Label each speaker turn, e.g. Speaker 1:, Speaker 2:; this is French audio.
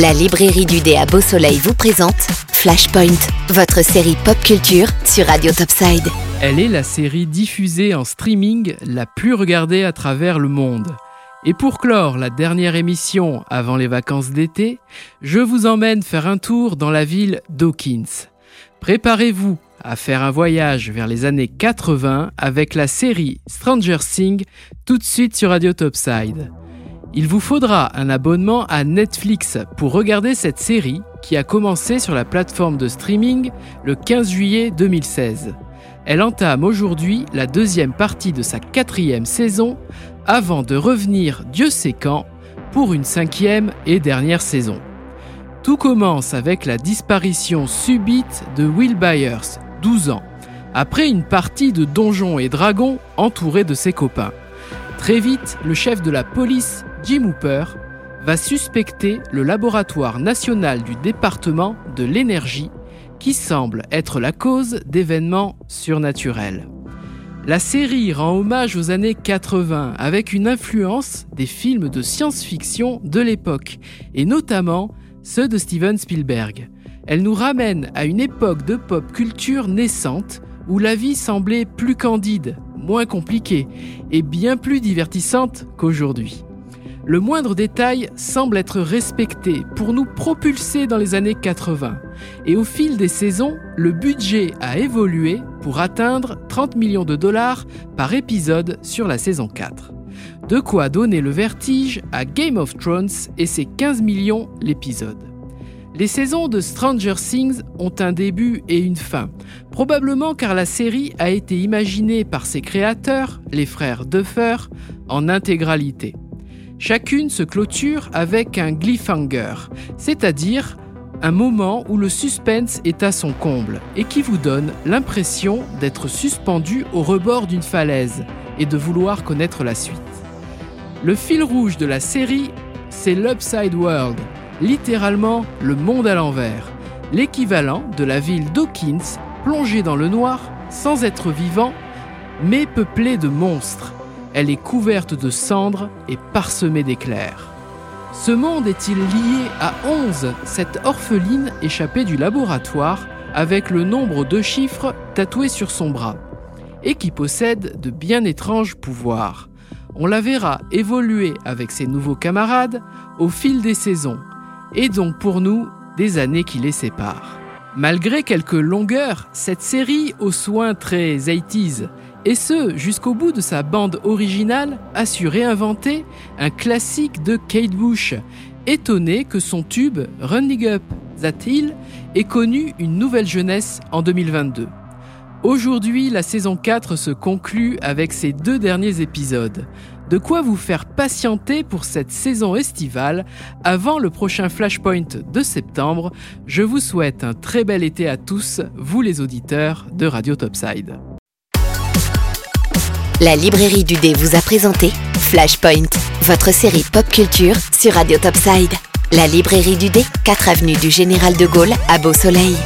Speaker 1: La librairie du dé à Beau Soleil vous présente Flashpoint, votre série pop culture sur Radio Topside.
Speaker 2: Elle est la série diffusée en streaming la plus regardée à travers le monde. Et pour clore la dernière émission avant les vacances d'été, je vous emmène faire un tour dans la ville d'Hawkins. Préparez-vous à faire un voyage vers les années 80 avec la série Stranger Things tout de suite sur Radio Topside. Il vous faudra un abonnement à Netflix pour regarder cette série qui a commencé sur la plateforme de streaming le 15 juillet 2016. Elle entame aujourd'hui la deuxième partie de sa quatrième saison avant de revenir Dieu sait quand pour une cinquième et dernière saison. Tout commence avec la disparition subite de Will Byers, 12 ans, après une partie de Donjons et Dragons entouré de ses copains. Très vite, le chef de la police Jim Hooper, va suspecter le laboratoire national du département de l'énergie qui semble être la cause d'événements surnaturels. La série rend hommage aux années 80 avec une influence des films de science-fiction de l'époque, et notamment ceux de Steven Spielberg. Elle nous ramène à une époque de pop culture naissante où la vie semblait plus candide, moins compliquée et bien plus divertissante qu'aujourd'hui le moindre détail semble être respecté pour nous propulser dans les années 80. Et au fil des saisons, le budget a évolué pour atteindre 30 millions de dollars par épisode sur la saison 4. De quoi donner le vertige à Game of Thrones et ses 15 millions l'épisode. Les saisons de Stranger Things ont un début et une fin, probablement car la série a été imaginée par ses créateurs, les frères Duffer, en intégralité. Chacune se clôture avec un cliffhanger, c'est-à-dire un moment où le suspense est à son comble et qui vous donne l'impression d'être suspendu au rebord d'une falaise et de vouloir connaître la suite. Le fil rouge de la série, c'est l'Upside World, littéralement le monde à l'envers, l'équivalent de la ville d'Hawkins plongée dans le noir sans être vivant, mais peuplée de monstres elle est couverte de cendres et parsemée d'éclairs. Ce monde est-il lié à 11, cette orpheline échappée du laboratoire avec le nombre de chiffres tatoués sur son bras et qui possède de bien étranges pouvoirs? On la verra évoluer avec ses nouveaux camarades au fil des saisons et donc pour nous des années qui les séparent. Malgré quelques longueurs, cette série aux soins très 80s et ce, jusqu'au bout de sa bande originale, a su réinventer un classique de Kate Bush, étonné que son tube Running Up That Hill ait connu une nouvelle jeunesse en 2022. Aujourd'hui, la saison 4 se conclut avec ses deux derniers épisodes. De quoi vous faire patienter pour cette saison estivale avant le prochain Flashpoint de septembre. Je vous souhaite un très bel été à tous, vous les auditeurs de Radio Topside.
Speaker 1: La librairie du dé vous a présenté Flashpoint, votre série pop culture sur Radio Topside. La librairie du dé, 4 avenue du Général de Gaulle à Beau Soleil.